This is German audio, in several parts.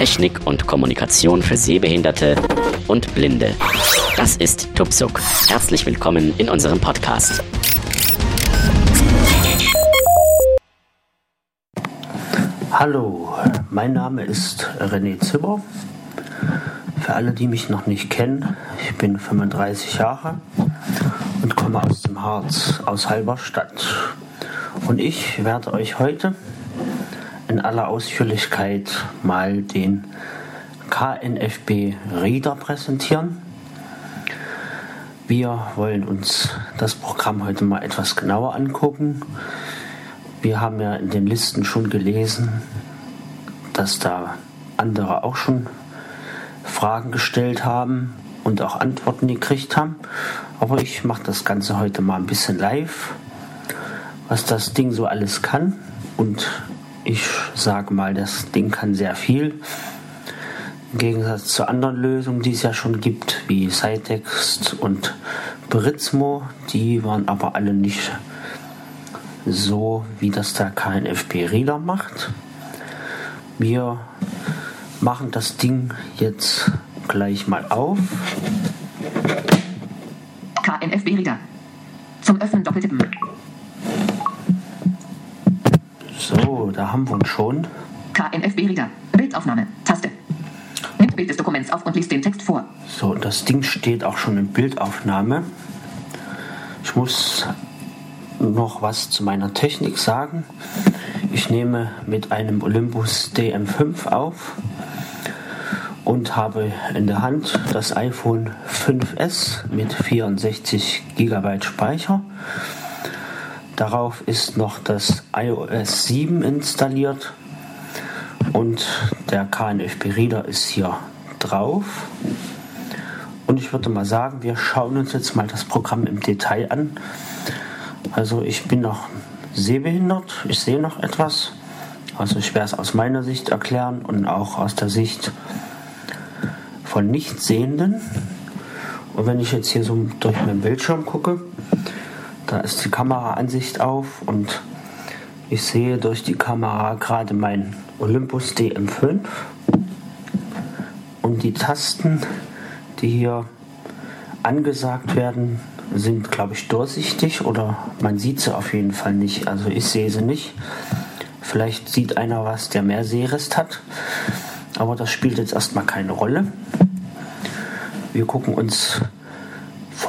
Technik und Kommunikation für Sehbehinderte und Blinde. Das ist Tupsuk. Herzlich willkommen in unserem Podcast. Hallo, mein Name ist René Zimmer. Für alle, die mich noch nicht kennen, ich bin 35 Jahre und komme aus dem Harz, aus Halberstadt. Und ich werde euch heute in aller Ausführlichkeit mal den KNFB Reader präsentieren. Wir wollen uns das Programm heute mal etwas genauer angucken. Wir haben ja in den Listen schon gelesen, dass da andere auch schon Fragen gestellt haben und auch Antworten gekriegt haben. Aber ich mache das Ganze heute mal ein bisschen live, was das Ding so alles kann. Und ich sage mal, das Ding kann sehr viel. Im Gegensatz zu anderen Lösungen, die es ja schon gibt, wie Cytext und Brizmo, die waren aber alle nicht so, wie das der KNFP Reader macht. Wir machen das Ding jetzt gleich mal auf. KNFB Reader. Zum Öffnen doppeltippen. So, da haben wir uns schon. KNFB Reader. Bildaufnahme. Taste. Nimmt Bild des Dokuments auf und liest den Text vor. So, das Ding steht auch schon in Bildaufnahme. Ich muss noch was zu meiner Technik sagen. Ich nehme mit einem Olympus DM5 auf und habe in der Hand das iPhone 5S mit 64 GB Speicher. Darauf ist noch das iOS 7 installiert und der KNFB Reader ist hier drauf. Und ich würde mal sagen, wir schauen uns jetzt mal das Programm im Detail an. Also ich bin noch sehbehindert, ich sehe noch etwas. Also ich werde es aus meiner Sicht erklären und auch aus der Sicht von Nichtsehenden. Und wenn ich jetzt hier so durch meinen Bildschirm gucke, da ist die Kameraansicht auf und ich sehe durch die Kamera gerade mein Olympus DM5 und die Tasten, die hier angesagt werden, sind, glaube ich, durchsichtig oder man sieht sie auf jeden Fall nicht. Also ich sehe sie nicht. Vielleicht sieht einer was, der mehr Sehrest hat. Aber das spielt jetzt erstmal keine Rolle. Wir gucken uns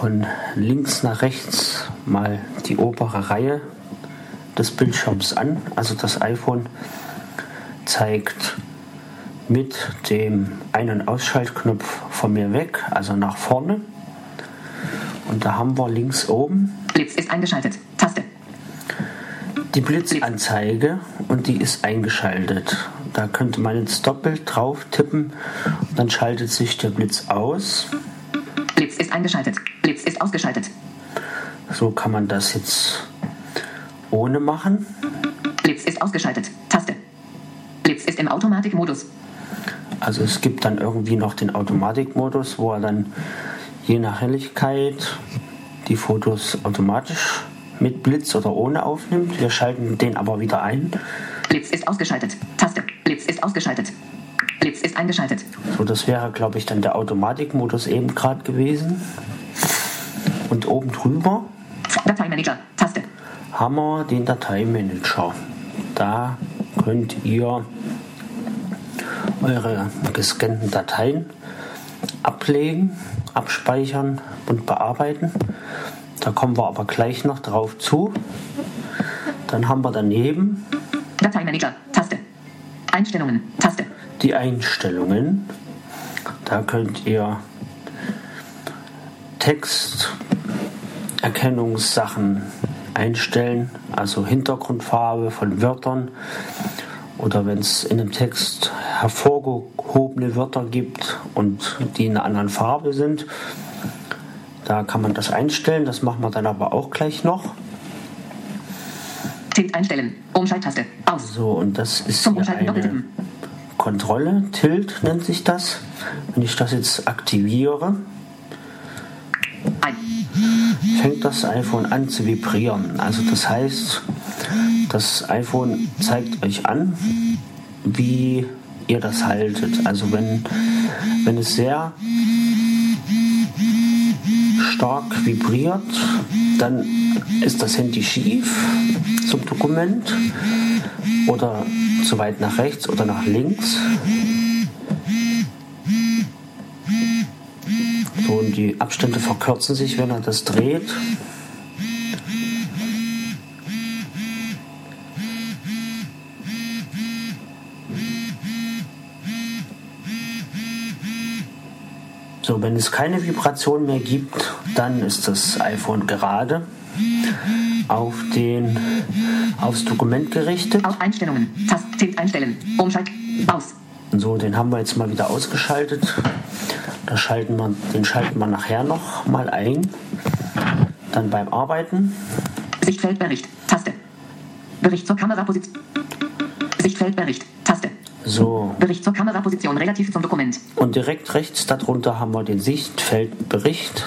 von links nach rechts mal die obere Reihe des Bildschirms an. Also das iPhone zeigt mit dem Ein- und Ausschaltknopf von mir weg, also nach vorne. Und da haben wir links oben Blitz ist eingeschaltet. Taste. die Blitzanzeige und die ist eingeschaltet. Da könnte man jetzt doppelt drauf tippen und dann schaltet sich der Blitz aus. Blitz ist eingeschaltet. Blitz ist ausgeschaltet. So kann man das jetzt ohne machen. Blitz ist ausgeschaltet. Taste. Blitz ist im Automatikmodus. Also es gibt dann irgendwie noch den Automatikmodus, wo er dann je nach Helligkeit die Fotos automatisch mit Blitz oder ohne aufnimmt. Wir schalten den aber wieder ein. Blitz ist ausgeschaltet. Taste. Blitz ist ausgeschaltet. Blitz ist eingeschaltet. So, das wäre, glaube ich, dann der Automatikmodus eben gerade gewesen. Und oben drüber Dateimanager. Taste. haben wir den Dateimanager. Da könnt ihr eure gescannten Dateien ablegen, abspeichern und bearbeiten. Da kommen wir aber gleich noch drauf zu. Dann haben wir daneben Dateimanager. Taste. Einstellungen. Taste. Die Einstellungen. Da könnt ihr Texterkennungssachen einstellen, also Hintergrundfarbe von Wörtern oder wenn es in einem Text hervorgehobene Wörter gibt und die in einer anderen Farbe sind. Da kann man das einstellen, das machen wir dann aber auch gleich noch. Tilt einstellen. Umschalttaste. Aus. So, und das ist Zum Umschalten eine. Kontrolle, Tilt nennt sich das. Wenn ich das jetzt aktiviere, fängt das iPhone an zu vibrieren. Also das heißt, das iPhone zeigt euch an, wie ihr das haltet. Also wenn, wenn es sehr stark vibriert, dann ist das Handy schief zum Dokument oder zu weit nach rechts oder nach links. So, und die Abstände verkürzen sich, wenn er das dreht. So, wenn es keine Vibration mehr gibt, dann ist das iPhone gerade auf den, aufs Dokument gerichtet. Auf Einstellungen. Tastet einstellen. Umschalt. Aus. So, den haben wir jetzt mal wieder ausgeschaltet. Da schalten wir, den schalten wir nachher noch mal ein. Dann beim Arbeiten. Sichtfeldbericht. Taste. Bericht zur Kameraposition. Sichtfeldbericht. Taste. So, Bericht zur Kameraposition relativ zum Dokument. und direkt rechts darunter haben wir den Sichtfeldbericht.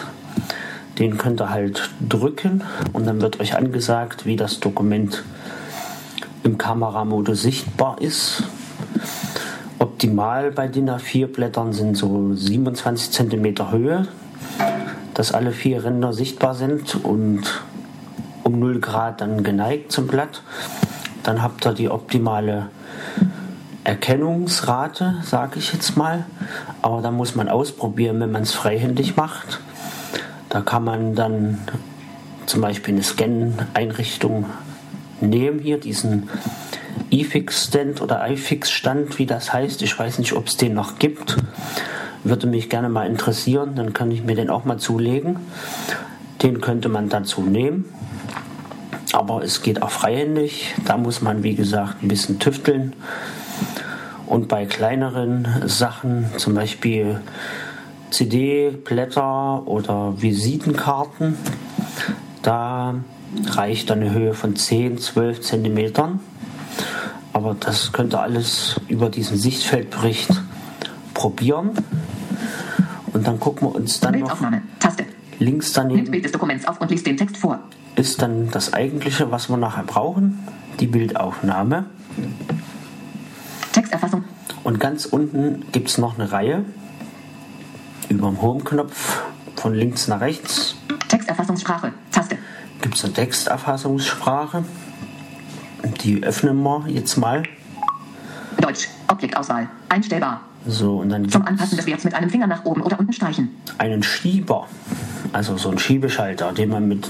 Den könnt ihr halt drücken und dann wird euch angesagt, wie das Dokument im Kameramodus sichtbar ist. Optimal bei DIN A4 Blättern sind so 27 cm Höhe, dass alle vier Ränder sichtbar sind und um 0 Grad dann geneigt zum Blatt. Dann habt ihr die optimale Erkennungsrate, sage ich jetzt mal. Aber da muss man ausprobieren, wenn man es freihändig macht. Da kann man dann zum Beispiel eine Scan-Einrichtung nehmen, hier diesen iFix-Stand oder iFix-Stand, wie das heißt. Ich weiß nicht, ob es den noch gibt. Würde mich gerne mal interessieren, dann kann ich mir den auch mal zulegen. Den könnte man dazu nehmen. Aber es geht auch freihändig. Da muss man, wie gesagt, ein bisschen tüfteln. Und bei kleineren Sachen, zum Beispiel CD-Blätter oder Visitenkarten, da reicht eine Höhe von 10, 12 Zentimetern. Aber das könnt ihr alles über diesen Sichtfeldbericht probieren. Und dann gucken wir uns dann noch links daneben Bild des Dokuments auf und liest den Text vor. ist dann das eigentliche, was wir nachher brauchen, die Bildaufnahme. Texterfassung. Und ganz unten gibt es noch eine Reihe über dem Home-Knopf von links nach rechts Texterfassungssprache. Taste. Gibt es eine Texterfassungssprache. Die öffnen wir jetzt mal. Deutsch. Objektauswahl. Einstellbar. So, und dann Zum Anpassen des es Werts mit einem Finger nach oben oder unten streichen. einen Schieber, also so einen Schiebeschalter, den man mit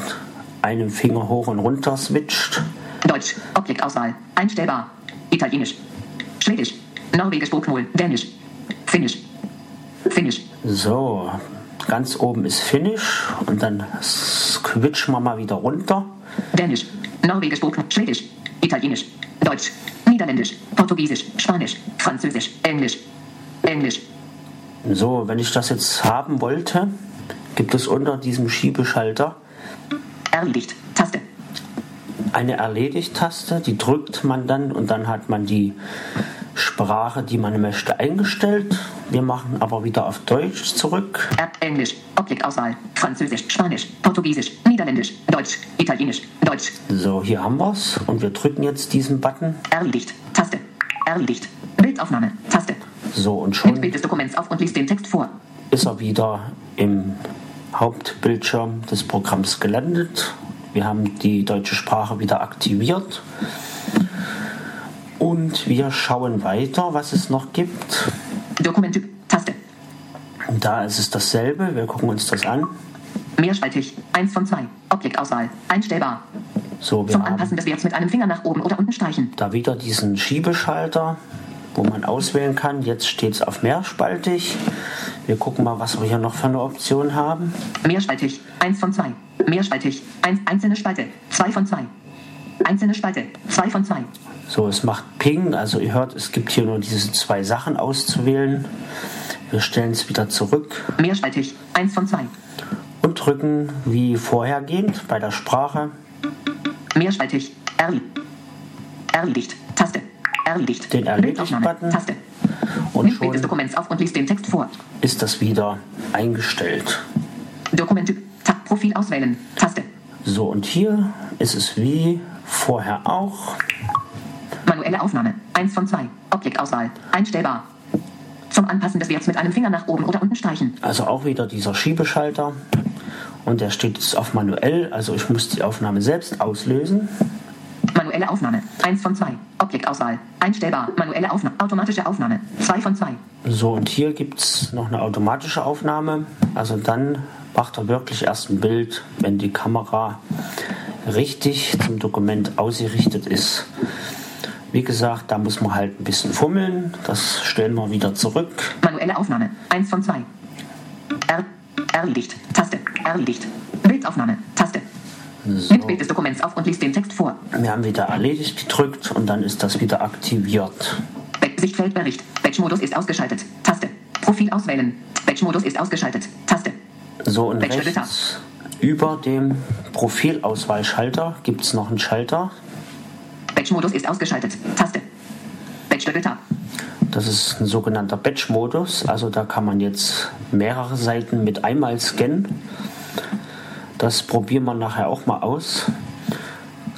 einem Finger hoch und runter switcht. Deutsch. Objektauswahl. Einstellbar. Italienisch. Schwedisch. Norwegisch Bokmål. Dänisch. Finnisch. Finnisch. So, ganz oben ist Finish und dann switchen wir mal wieder runter. Dänisch. Norwegisch. Schwedisch. Italienisch. Deutsch. Niederländisch. Portugiesisch. Spanisch. Französisch. Englisch. Englisch. So, wenn ich das jetzt haben wollte, gibt es unter diesem Schiebeschalter Erledigt. Taste. eine Erledigt-Taste, die drückt man dann und dann hat man die Sprache, die man möchte, eingestellt. Wir machen aber wieder auf Deutsch zurück. Er Englisch. Objektauswahl. Französisch. Spanisch. Portugiesisch. Niederländisch. Deutsch. Italienisch. Deutsch. So, hier haben wir es und wir drücken jetzt diesen Button. Erledigt. Taste. Erledigt. Bildaufnahme. Taste. So, und Nimmt schon Bild des Dokuments auf und liest den Text vor. ist er wieder im Hauptbildschirm des Programms gelandet. Wir haben die deutsche Sprache wieder aktiviert. Und wir schauen weiter, was es noch gibt. Dokumenttyp. Taste. Da ist es dasselbe. Wir gucken uns das an. Mehrspaltig. Eins von zwei. Objektauswahl. Einstellbar. So, wir Zum Anpassen des Werts mit einem Finger nach oben oder unten streichen. da wieder diesen Schiebeschalter, wo man auswählen kann. Jetzt steht es auf mehrspaltig. Wir gucken mal, was wir hier noch für eine Option haben. Mehrspaltig. Eins von zwei. Mehrspaltig. Eins, einzelne Spalte. Zwei von zwei. Einzelne Spalte. Zwei von zwei. So, es macht Ping. Also ihr hört, es gibt hier nur diese zwei Sachen auszuwählen. Wir stellen es wieder zurück Mehrspaltig. Eins von zwei. und drücken wie vorhergehend bei der Sprache Mehrspaltig. Erli. Erledigt. Taste. Erledigt. Den. Erledigt-Button. Taste. und Nimmt Bild des schon Dokuments auf und liest den Text vor. ist das wieder eingestellt. Dokumenttyp. Profil auswählen. Taste. So, und hier ist es wie vorher auch. Manuelle Aufnahme. 1 von 2. Objektauswahl. Einstellbar. Zum Anpassen des Werts mit einem Finger nach oben oder unten streichen. Also auch wieder dieser Schiebeschalter. Und der steht jetzt auf manuell, also ich muss die Aufnahme selbst auslösen. Manuelle Aufnahme. 1 von 2. Objektauswahl. Einstellbar. Manuelle Aufnahme. Automatische Aufnahme. 2 von 2. So, und hier gibt es noch eine automatische Aufnahme. Also dann macht er wirklich erst ein Bild, wenn die Kamera richtig zum Dokument ausgerichtet ist. Wie gesagt, da muss man halt ein bisschen fummeln. Das stellen wir wieder zurück. Manuelle Aufnahme. 1 von 2. R. Erledigt. Taste. Erledigt. Bildaufnahme. Taste. So. Nimmt Bild des Dokuments auf und liest den Text vor. Wir haben wieder erledigt gedrückt und dann ist das wieder aktiviert. Be- Sichtfeldbericht. Batch-Modus ist ausgeschaltet. Taste. Profil auswählen. Batch-Modus ist ausgeschaltet. Taste. So und rechts über dem Profilauswahlschalter gibt es noch einen Schalter. Batch-Modus ist ausgeschaltet. Taste. Batch-Tab. Das ist ein sogenannter Batch-Modus. Also da kann man jetzt mehrere Seiten mit einmal scannen. Das probieren wir nachher auch mal aus.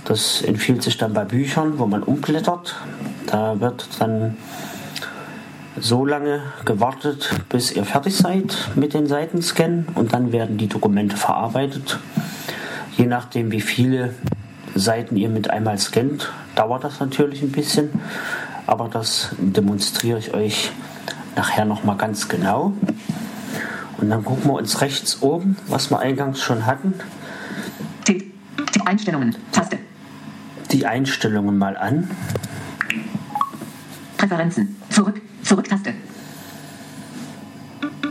Das empfiehlt sich dann bei Büchern, wo man umblättert. Da wird dann so lange gewartet, bis ihr fertig seid mit den Seitenscannen und dann werden die Dokumente verarbeitet. Je nachdem, wie viele Seiten ihr mit einmal scannt, dauert das natürlich ein bisschen, aber das demonstriere ich euch nachher nochmal ganz genau. Und dann gucken wir uns rechts oben, was wir eingangs schon hatten, Tipp. Tipp Einstellungen. Taste. die Einstellungen mal an. Präferenzen. Zurück. Zurück-Taste.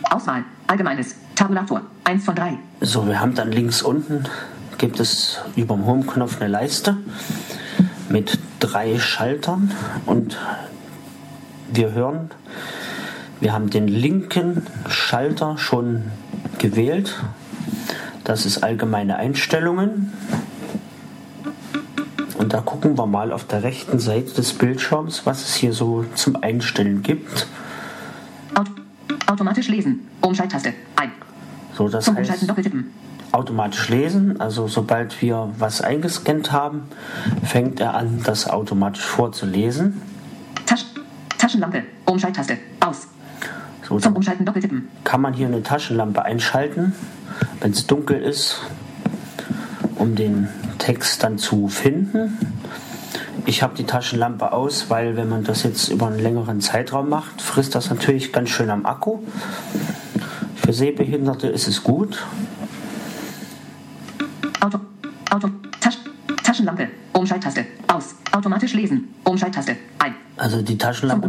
Auswahl. Allgemeines. Tabulator. 1 von 3. So, wir haben dann links unten, gibt es über dem Home-Knopf eine Leiste mit drei Schaltern und wir hören, wir haben den linken Schalter schon gewählt. Das ist allgemeine Einstellungen. Und da gucken wir mal auf der rechten Seite des Bildschirms, was es hier so zum Einstellen gibt. Aut automatisch lesen. Umschalttaste. Ein. So, das Zum heißt, Umschalten doppeltippen. Automatisch lesen. Also sobald wir was eingescannt haben, fängt er an, das automatisch vorzulesen. Tasch Taschenlampe. Umschalttaste. Aus. So, Zum Umschalten doppeltippen. kann man hier eine Taschenlampe einschalten, wenn es dunkel ist, um den Text dann zu finden. Ich habe die Taschenlampe aus, weil wenn man das jetzt über einen längeren Zeitraum macht, frisst das natürlich ganz schön am Akku. Für Sehbehinderte ist es gut. Auto. Tasch Taschenlampe. Umschalttaste. Aus. Automatisch lesen. Umschalttaste. Ein. Also die Zum Taschenlampe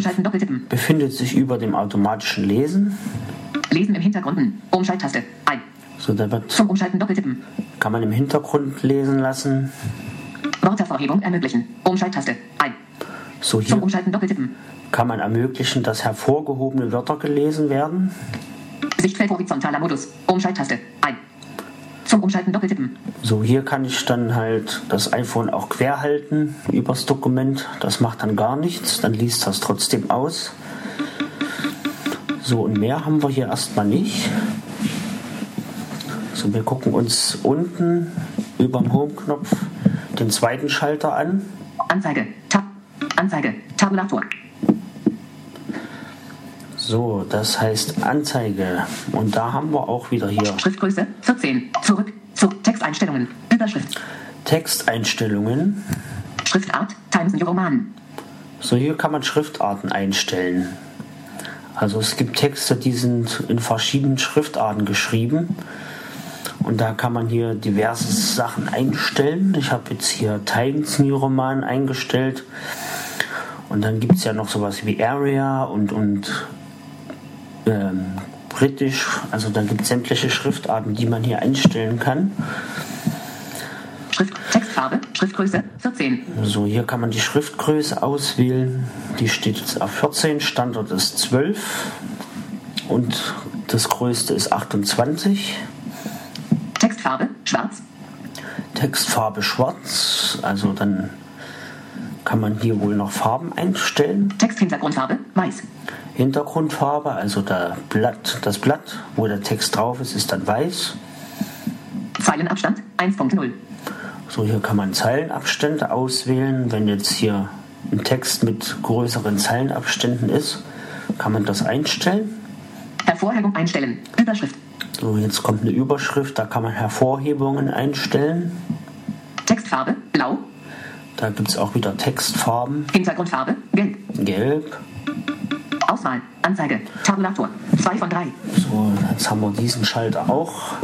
befindet sich über dem automatischen Lesen. Lesen im Hintergrund. Umschalttaste. Ein. So, da wird, Zum Umschalten doppeltippen. kann man im Hintergrund lesen lassen. Worthervorhebung ermöglichen. Umschalttaste. Ein. So Zum hier Umschalten doppeltippen. kann man ermöglichen, dass hervorgehobene Wörter gelesen werden. Sichtfeld horizontaler Modus. Umschalttaste. Ein. Zum Umschalten doppeltippen. So, hier kann ich dann halt das iPhone auch quer halten übers Dokument. Das macht dann gar nichts, dann liest das trotzdem aus. So, und mehr haben wir hier erstmal nicht. So, wir gucken uns unten über dem Home-Knopf den zweiten Schalter an. Anzeige. Tab. Anzeige. Tabulator. So, das heißt Anzeige. Und da haben wir auch wieder hier Schriftgröße 14. Zurück zu Texteinstellungen. Überschrift. Texteinstellungen. Schriftart Times New Roman. So, hier kann man Schriftarten einstellen. Also es gibt Texte, die sind in verschiedenen Schriftarten geschrieben. Und da kann man hier diverse Sachen einstellen. Ich habe jetzt hier Times New Roman eingestellt. Und dann gibt es ja noch sowas wie Area und, und ähm, Britisch. Also da gibt es sämtliche Schriftarten, die man hier einstellen kann. Schrift Textfarbe. Schriftgröße 14. So, hier kann man die Schriftgröße auswählen. Die steht jetzt auf 14, Standard ist 12 und das größte ist 28. Textfarbe schwarz. Textfarbe schwarz, also dann kann man hier wohl noch Farben einstellen. Texthintergrundfarbe weiß. Hintergrundfarbe, also der Blatt, das Blatt, wo der Text drauf ist, ist dann weiß. Zeilenabstand 1.0. So, hier kann man Zeilenabstände auswählen. Wenn jetzt hier ein Text mit größeren Zeilenabständen ist, kann man das einstellen. Hervorhebung einstellen. Überschrift. So, jetzt kommt eine Überschrift, da kann man Hervorhebungen einstellen. Textfarbe. Blau. Da gibt es auch wieder Textfarben. Hintergrundfarbe. Gelb. Gelb. Auswahl. Anzeige. Tabulator. 2 von 3. So, jetzt haben wir diesen Schalter auch.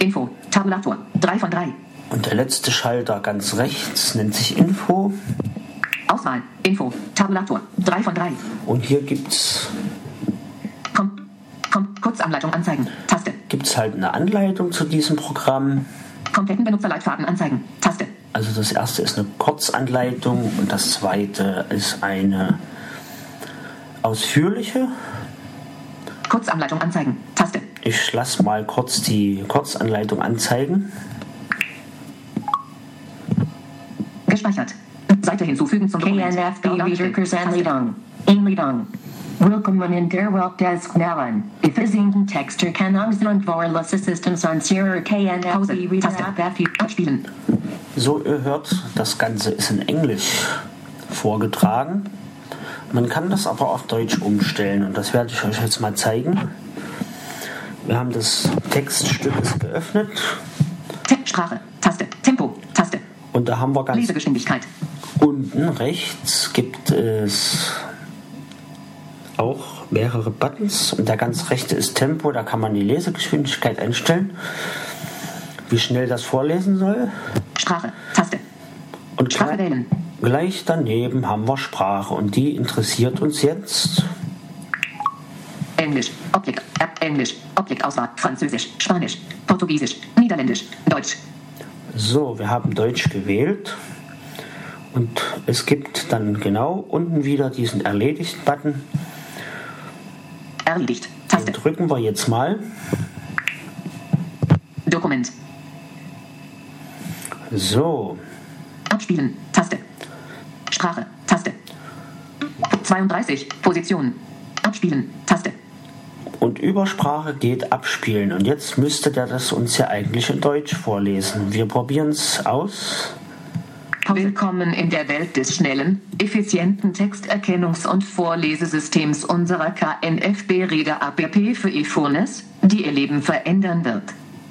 Info. Tabulator. 3 von 3. Und der letzte Schalter ganz rechts nennt sich Info. Auswahl. Info. Tabulator. 3 von 3. Und hier gibt es Komm. Komm. Kurzanleitung anzeigen. Taste. gibt's halt eine Anleitung zu diesem Programm. Kompletten Benutzerleitfaden anzeigen. Taste. Also das erste ist eine Kurzanleitung und das zweite ist eine ausführliche. Kurzanleitung anzeigen. Taste. Ich lasse mal kurz die Kurzanleitung anzeigen. Gespeichert. Seite hinzufügen zum Dokument. KNFB Reader. Kursanlidong. Inlidong. Willkommen der Weltdesknellen. Ifisingen Texter Kanungsland Vorlas Systems on Sierra KNFB. Reader. Abspielen. So, ihr hört, das Ganze ist in Englisch vorgetragen. Man kann das aber auf Deutsch umstellen und das werde ich euch jetzt mal zeigen. Wir haben das Textstück geöffnet Sprache. Taste. Tempo. Taste. und da haben wir ganz Lesegeschwindigkeit. unten rechts gibt es auch mehrere Buttons und der ganz rechte ist Tempo, da kann man die Lesegeschwindigkeit einstellen, wie schnell das vorlesen soll. Sprache. Taste. Und Sprache wählen. Gleich daneben haben wir Sprache und die interessiert uns jetzt. Englisch. Objekt. App. Englisch. Objektauswahl. Französisch. Spanisch. Portugiesisch. Niederländisch. Deutsch. So, wir haben Deutsch gewählt und es gibt dann genau unten wieder diesen Erledigt-Button. Erledigt. Den Taste. drücken wir jetzt mal. Dokument. So, Abspielen. Taste. Sprache. Taste. 32. Position. Abspielen. Taste. und Übersprache geht abspielen. Und jetzt müsste der das uns ja eigentlich in Deutsch vorlesen. Wir probieren es aus. Willkommen in der Welt des schnellen, effizienten Texterkennungs- und Vorlesesystems unserer KNFB-Reader APP für iPhones, die Ihr Leben verändern wird.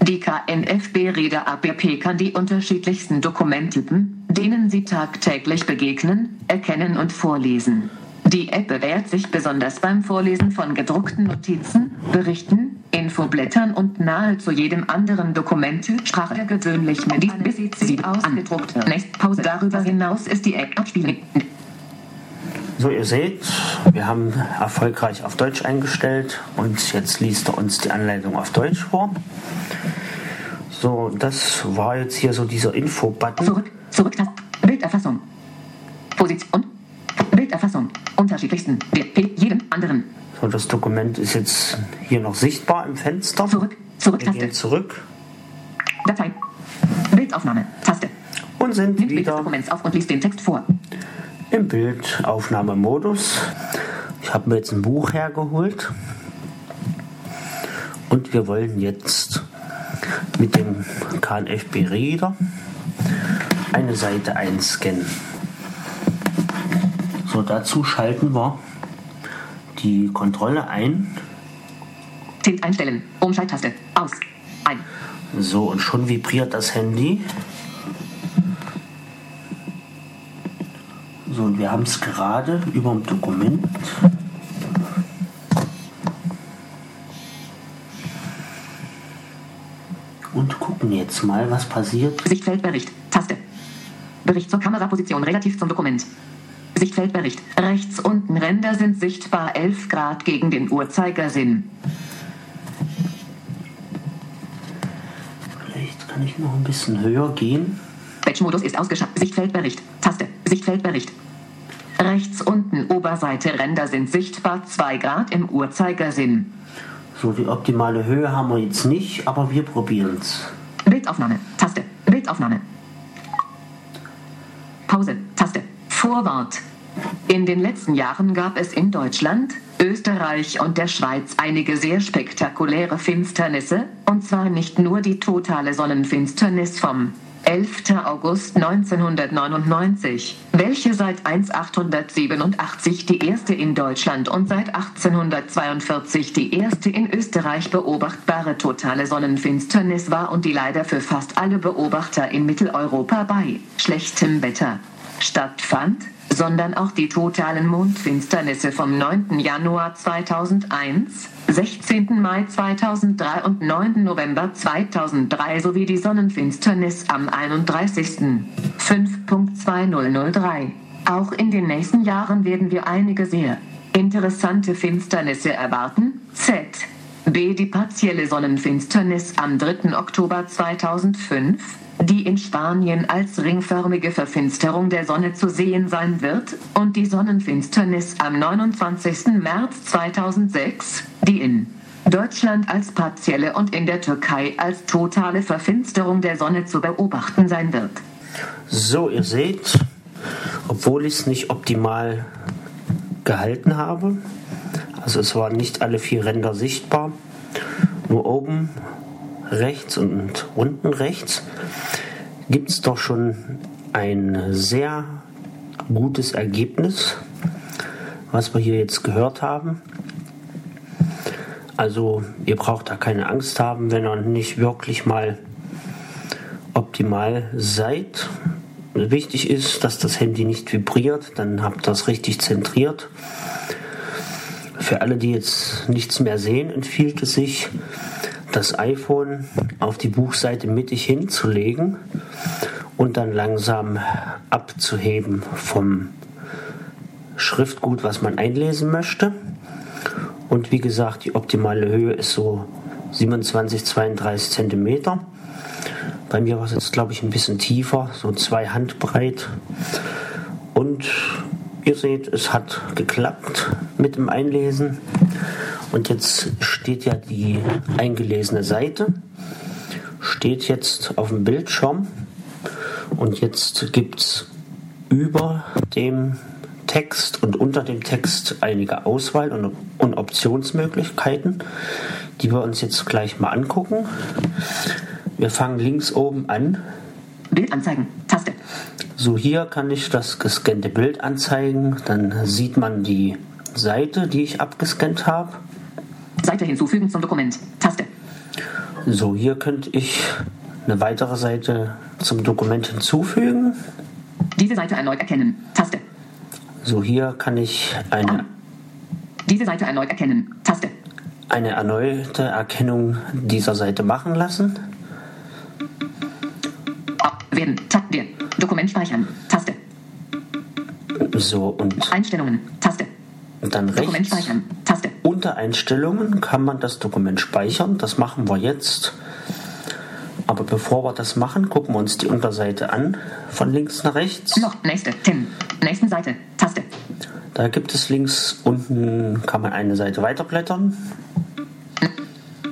Die KNFB-Reader APP kann die unterschiedlichsten Dokumenttypen, denen Sie tagtäglich begegnen, erkennen und vorlesen. Die App bewährt sich besonders beim Vorlesen von gedruckten Notizen, Berichten, Infoblättern und nahezu jedem anderen Dokumenttyp Sprache gewöhnlich mit bis sie ausgedruckt. Nächste Pause. Darüber hinaus ist die App abspielen. So, ihr seht, wir haben erfolgreich auf Deutsch eingestellt und jetzt liest er uns die Anleitung auf Deutsch vor. So, das war jetzt hier so dieser Info-Button. Zurück, zurück, Taste. Bilderfassung. Position. Bilderfassung. Unterschiedlichsten. Der. Jedem anderen. So, das Dokument ist jetzt hier noch sichtbar im Fenster. Zurück, zurück, Wir Taste. gehen zurück Datei. Bildaufnahme. Taste. und sind Nimmt Bild des wieder Dokuments auf und liest den Text vor. Im Bildaufnahmemodus. Ich habe mir jetzt ein Buch hergeholt und wir wollen jetzt mit dem KNFB Reader eine Seite einscannen. So, dazu schalten wir die Kontrolle ein. Tilt einstellen. Umschalttaste. Aus. Ein. So, und schon vibriert das Handy. So, und wir haben es gerade über dem Dokument. Und gucken jetzt mal, was passiert. Sichtfeldbericht. Taste. Bericht zur Kameraposition relativ zum Dokument. Sichtfeldbericht. Rechts unten Ränder sind sichtbar 11 Grad gegen den Uhrzeigersinn. Vielleicht kann ich noch ein bisschen höher gehen. Batch-Modus ist ausgeschaltet. Sichtfeldbericht. Taste. Sichtfeldbericht. Rechts unten Oberseite Ränder sind sichtbar 2 Grad im Uhrzeigersinn. So, die optimale Höhe haben wir jetzt nicht, aber wir probieren es. Bildaufnahme. Taste. Bildaufnahme. Pause. Taste. Vorwort. In den letzten Jahren gab es in Deutschland, Österreich und der Schweiz einige sehr spektakuläre Finsternisse, und zwar nicht nur die totale Sonnenfinsternis vom 11. August 1999, welche seit 1887 die erste in Deutschland und seit 1842 die erste in Österreich beobachtbare totale Sonnenfinsternis war und die leider für fast alle Beobachter in Mitteleuropa bei schlechtem Wetter stattfand, sondern auch die totalen Mondfinsternisse vom 9. Januar 2001, 16. Mai 2003 und 9. November 2003 sowie die Sonnenfinsternis am 31. 5.2003. Auch in den nächsten Jahren werden wir einige sehr interessante Finsternisse erwarten. Z. B. Die partielle Sonnenfinsternis am 3. Oktober 2005 die in Spanien als ringförmige Verfinsterung der Sonne zu sehen sein wird, und die Sonnenfinsternis am 29. März 2006, die in Deutschland als partielle und in der Türkei als totale Verfinsterung der Sonne zu beobachten sein wird. So, ihr seht, obwohl ich es nicht optimal gehalten habe, also es waren nicht alle vier Ränder sichtbar, nur oben rechts und unten rechts, gibt es doch schon ein sehr gutes Ergebnis, was wir hier jetzt gehört haben. Also ihr braucht da keine Angst haben, wenn ihr nicht wirklich mal optimal seid. Wichtig ist, dass das Handy nicht vibriert, dann habt ihr es richtig zentriert. Für alle, die jetzt nichts mehr sehen, empfiehlt es sich, das iPhone auf die Buchseite mittig hinzulegen und dann langsam abzuheben vom Schriftgut, was man einlesen möchte. Und wie gesagt, die optimale Höhe ist so 27, 32 Zentimeter. Bei mir war es jetzt, glaube ich, ein bisschen tiefer, so zwei Handbreit. Und ihr seht, es hat geklappt mit dem Einlesen. Und jetzt steht ja die eingelesene Seite, steht jetzt auf dem Bildschirm. Und jetzt gibt es über dem Text und unter dem Text einige Auswahl- und, und Optionsmöglichkeiten, die wir uns jetzt gleich mal angucken. Wir fangen links oben an. Bild anzeigen, Taste. So, hier kann ich das gescannte Bild anzeigen. Dann sieht man die Seite, die ich abgescannt habe. Seite hinzufügen zum Dokument, Taste. So, hier könnte ich eine weitere Seite zum Dokument hinzufügen. Diese Seite erneut erkennen, Taste. So, hier kann ich eine, Diese Seite erneut erkennen, Taste. eine erneute Erkennung dieser Seite machen lassen. Abwählen, Taste. Dokument speichern, Taste. So, und Einstellungen, Taste. Dann Dokument rechts speichern, Taste. unter Einstellungen kann man das Dokument speichern. Das machen wir jetzt. Aber bevor wir das machen, gucken wir uns die Unterseite an, von links nach rechts. Noch, nächste, Tim. Nächsten Seite, Taste. Da gibt es links unten, kann man eine Seite weiterblättern.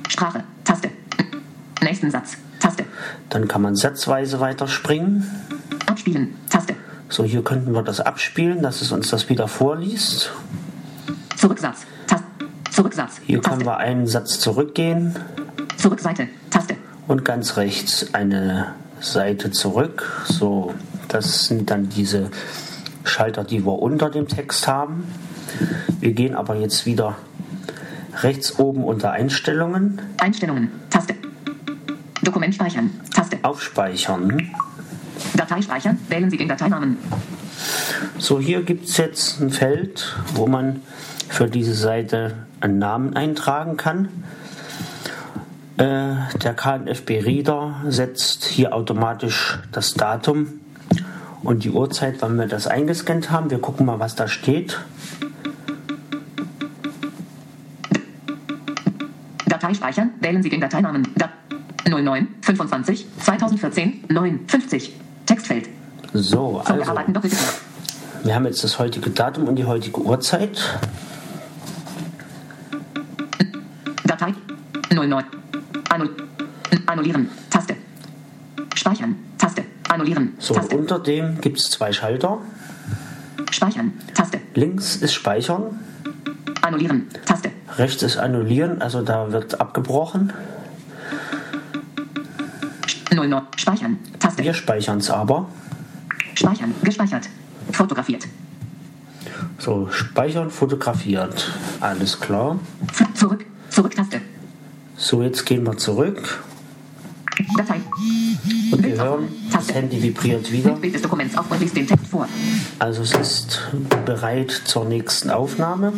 Sprache, Taste. Nächsten Satz, Taste. Dann kann man satzweise weiterspringen. Abspielen, Taste. So, hier könnten wir das abspielen, dass es uns das wieder vorliest. Zurücksatz, Taste. Zurücksatz, Hier können Taste. wir einen Satz zurückgehen Zurückseite, Taste. und ganz rechts eine Seite zurück. So, das sind dann diese Schalter, die wir unter dem Text haben. Wir gehen aber jetzt wieder rechts oben unter Einstellungen Einstellungen, Taste. Dokument speichern, Taste. auf Speichern. Datei speichern, wählen Sie den Dateinamen. So, hier gibt es jetzt ein Feld, wo man für diese Seite einen Namen eintragen kann. Äh, der KNFB Reader setzt hier automatisch das Datum und die Uhrzeit, wann wir das eingescannt haben. Wir gucken mal, was da steht. Datei speichern, wählen Sie den Dateinamen. Da 09 25 2014 9 50. Textfeld. So, also, wir haben jetzt das heutige Datum und die heutige Uhrzeit. 09. Annul annullieren. Taste. Speichern. Taste. Annullieren. So, Taste. unter dem gibt es zwei Schalter. Speichern. Taste. Links ist Speichern, Annullieren. Taste. rechts ist Annullieren, also da wird abgebrochen. 09. Speichern. Taste. Wir speichern es aber. Speichern. Gespeichert. Fotografiert. So, speichern, fotografiert. Alles klar. Zurück. So, jetzt gehen wir zurück. Datei. Und wir hören, das Taste. Handy vibriert wieder. Bild des Dokuments auf und liest den Text vor. Also es ist bereit zur nächsten Aufnahme.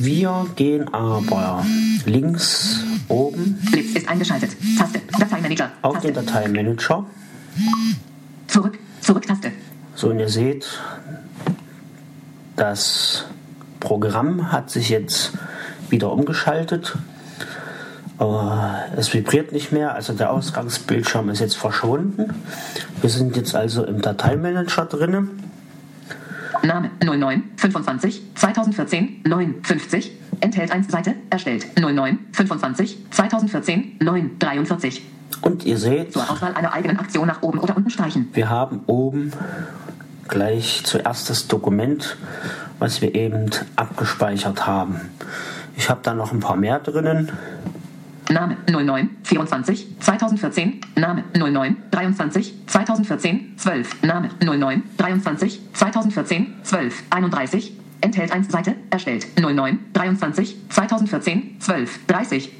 Wir gehen aber links oben Blitz ist eingeschaltet. Taste. Dateimanager. auf den Taste. Dateimanager. Zurück. Zurück-Taste. So, und ihr seht, das Programm hat sich jetzt wieder umgeschaltet. Aber es vibriert nicht mehr, also der Ausgangsbildschirm ist jetzt verschwunden. Wir sind jetzt also im Dateimanager drinnen. Name 09 25 2014 9 50 enthält 1 Seite erstellt 09 25 2014 9 43 Und ihr seht, zur Auswahl einer eigenen Aktion nach oben oder unten streichen wir haben oben gleich zuerst das Dokument, was wir eben abgespeichert haben. Ich habe da noch ein paar mehr drinnen. Name 09 24 2014 Name 09 23 2014 12 Name 09 23 2014 12 31 enthält 1 Seite erstellt. 09 23 2014 12 30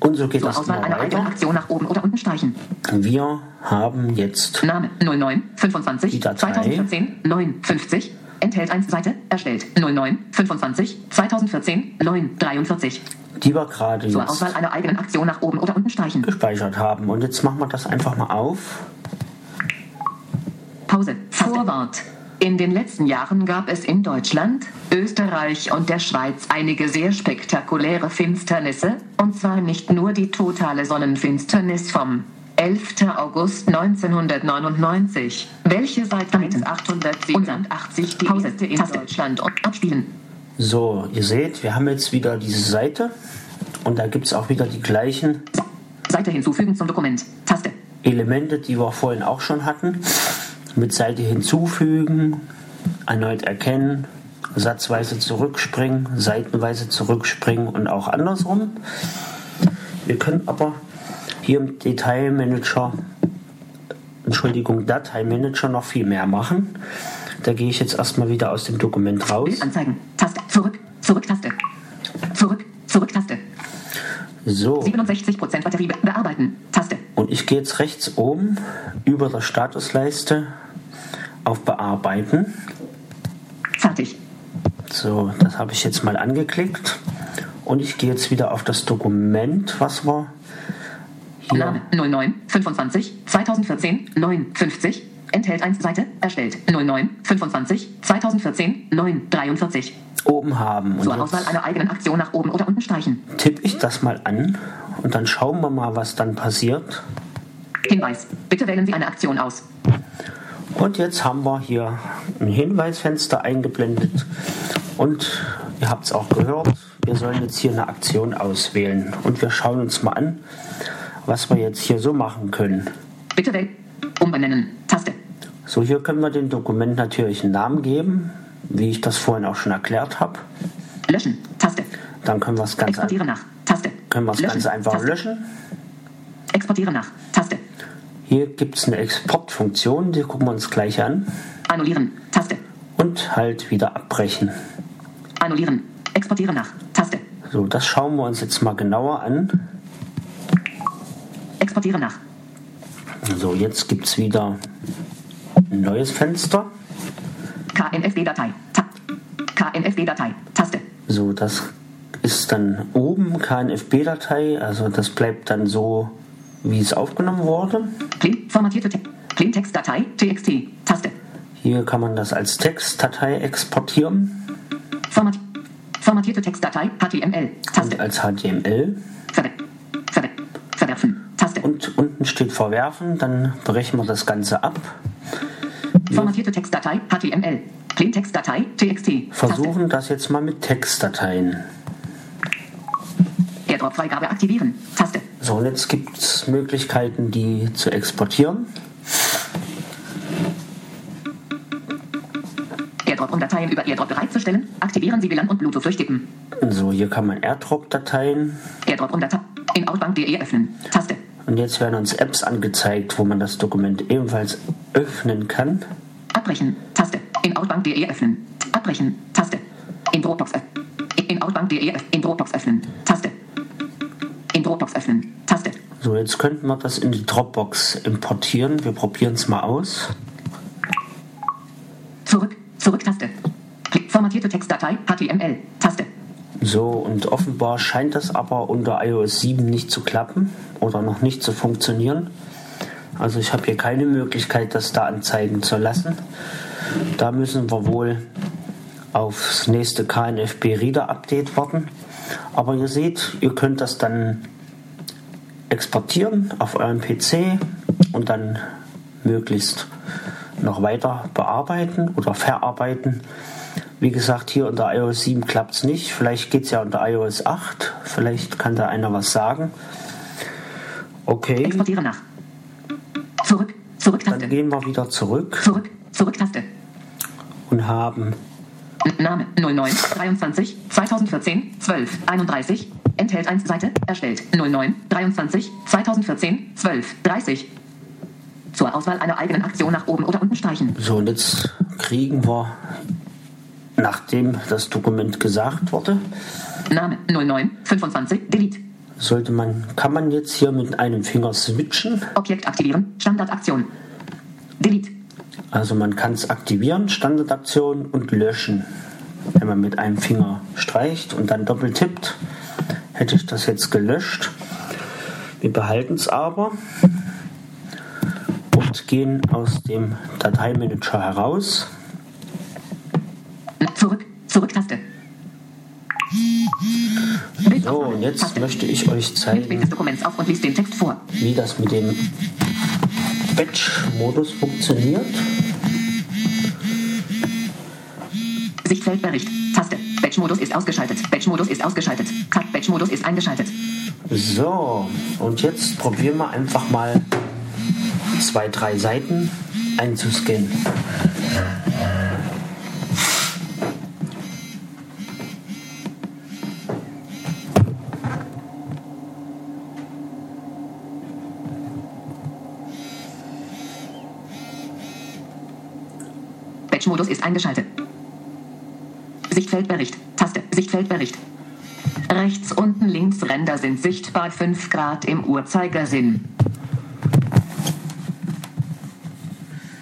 Und so geht zur das Auswahl einer weiter. Aktion nach oben oder unten streichen. Wir haben jetzt Name 09 Die 25 Datei. 2014 9 50 enthält 1 Seite erstellt 09 25 2014 9 43 die wir gerade zur jetzt Auswahl einer eigenen Aktion nach oben oder unten streichen gespeichert haben. Und jetzt machen wir das einfach mal auf. Pause. Vorwort. In den letzten Jahren gab es in Deutschland, Österreich und der Schweiz einige sehr spektakuläre Finsternisse, und zwar nicht nur die totale Sonnenfinsternis vom 11. August 1999, welche seit 1887 die erste in Deutschland und abspielen. So, ihr seht, wir haben jetzt wieder diese Seite und da gibt es auch wieder die gleichen Seite hinzufügen zum Dokument. Taste. Elemente, die wir vorhin auch schon hatten. Mit Seite hinzufügen, erneut erkennen, satzweise zurückspringen, seitenweise zurückspringen und auch andersrum. Wir können aber hier im Detailmanager, Entschuldigung, Dateimanager noch viel mehr machen. Da gehe ich jetzt erstmal wieder aus dem Dokument raus. Anzeigen. Taste. Zurück. Zurück-Taste. Zurück. Zurück-Taste. So, 67% Batterie be bearbeiten. Taste. und ich gehe jetzt rechts oben über der Statusleiste auf Bearbeiten. Fertig. So, das habe ich jetzt mal angeklickt. Und ich gehe jetzt wieder auf das Dokument, was wir. Name 09 25 2014 9 50 enthält 1 Seite erstellt 09 25 2014 9 43 oben haben. Und zur Auswahl einer eigenen Aktion nach oben oder unten streichen tippe ich das mal an und dann schauen wir mal, was dann passiert. Hinweis bitte wählen Sie eine Aktion aus Und jetzt haben wir hier ein Hinweisfenster eingeblendet. Und ihr habt es auch gehört, wir sollen jetzt hier eine Aktion auswählen. Und wir schauen uns mal an, was wir jetzt hier so machen können. bitte wählen umbenennen Taste So, hier können wir dem Dokument natürlich einen Namen geben, wie ich das vorhin auch schon erklärt habe. löschen Taste Dann können wir es ganz, exportieren nach Taste können wir es ganz einfach Taste. löschen. exportieren nach Taste Hier gibt es eine Exportfunktion, die gucken wir uns gleich an. annullieren Taste Und halt wieder abbrechen. annullieren exportieren nach Taste So, das schauen wir uns jetzt mal genauer an. Exportieren nach. So, jetzt gibt es wieder ein neues Fenster. KNFD-Datei Ta KNFD-Datei Taste. So, das ist dann oben KNFB-Datei, also das bleibt dann so, wie es aufgenommen wurde. Clean formatierte Te Clean Textdatei TXT Taste. Hier kann man das als Textdatei exportieren. Format formatierte Textdatei HTML Taste und als HTML. Und unten steht Verwerfen, dann brechen wir das Ganze ab. formatierte Textdatei HTML Clean Textdatei TXT Versuchen das jetzt mal mit Textdateien. Airdrop Freigabe aktivieren Taste So, und jetzt gibt es Möglichkeiten, die zu exportieren. Airdrop um Dateien über Airdrop bereitzustellen aktivieren Sie WLAN und Bluetooth durchtippen So, hier kann man AirDrop-Dateien. Airdrop um Datei in Outbound.de öffnen Taste Und jetzt werden uns Apps angezeigt, wo man das Dokument ebenfalls öffnen kann. Abbrechen. Taste. In Outbank.de öffnen. Abbrechen. Taste. In Dropbox öffnen. In Outbank.de. In Dropbox öffnen. Taste. In Dropbox öffnen. Taste. So, jetzt könnten wir das in die Dropbox importieren. Wir probieren es mal aus. Zurück. Zurück-Taste. Formatierte Textdatei. HTML. So, und offenbar scheint das aber unter iOS 7 nicht zu klappen oder noch nicht zu funktionieren. Also ich habe hier keine Möglichkeit, das da anzeigen zu lassen. Da müssen wir wohl aufs nächste KNFB Reader Update warten. Aber ihr seht, ihr könnt das dann exportieren auf eurem PC und dann möglichst noch weiter bearbeiten oder verarbeiten. Wie gesagt, hier unter iOS 7 klappt es nicht. Vielleicht geht es ja unter iOS 8. Vielleicht kann da einer was sagen. Okay. Exportiere nach. Zurück. Zurück-Taste. Dann gehen wir wieder zurück. Zurück. Zurück-Taste. Und haben Name 09 23 2014 12 31 enthält 1 Seite erstellt 09 23 2014 12 30 zur Auswahl einer eigenen Aktion nach oben oder unten streichen. So, und jetzt kriegen wir, nachdem das Dokument gesagt wurde, Name 09 25 Delete. sollte man, kann man jetzt hier mit einem Finger switchen. Objekt aktivieren. Standardaktion. Delete. Also man kann es aktivieren, Standardaktion und löschen. Wenn man mit einem Finger streicht und dann doppelt tippt, hätte ich das jetzt gelöscht. Wir behalten es aber und gehen aus dem Dateimanager heraus. Zurück. Zurück-Taste. So, und jetzt Taste. möchte ich euch zeigen, wie das mit dem Batch-Modus funktioniert. Sichtfeldbericht. Taste. Batch-Modus ist ausgeschaltet. Batch-Modus ist ausgeschaltet. Batch-Modus ist eingeschaltet. So, und jetzt probieren wir einfach mal zwei, drei Seiten einzuscannen. Batch-Modus ist eingeschaltet. Sichtfeldbericht. Taste. Sichtfeldbericht. Rechts unten links Ränder sind sichtbar 5 Grad im Uhrzeigersinn.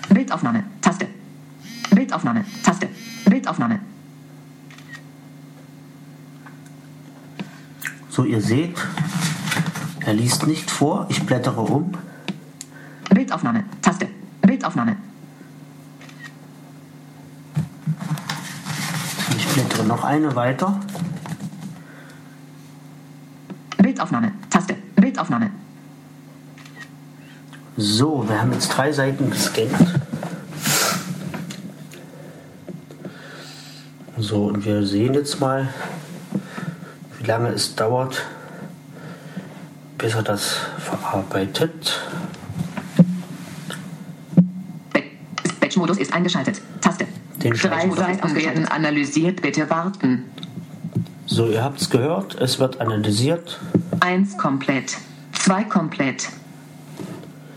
Bildaufnahme. Taste. Bildaufnahme. Taste. Bildaufnahme. So, ihr seht, er liest nicht vor. Ich blättere um. Bildaufnahme. Taste. Bildaufnahme. Ich blättere noch eine weiter. Bildaufnahme. Taste. Bildaufnahme. So, wir haben jetzt drei Seiten gescannt. So, und wir sehen jetzt mal, wie lange es dauert, bis er das verarbeitet. Ba- Batch-Modus ist eingeschaltet. Taste. Den Drei Seiten werden analysiert. Bitte warten. So, ihr habt es gehört, es wird analysiert. Eins komplett. Zwei komplett.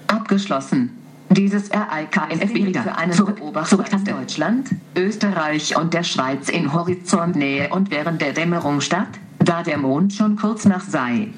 Abgeschlossen. Dieses RIKNFB wieder für einen Zurück, Zurücktaste. Deutschland, Österreich und der Schweiz in Horizontnähe und während der Dämmerung statt, da der Mond schon kurz nach seinem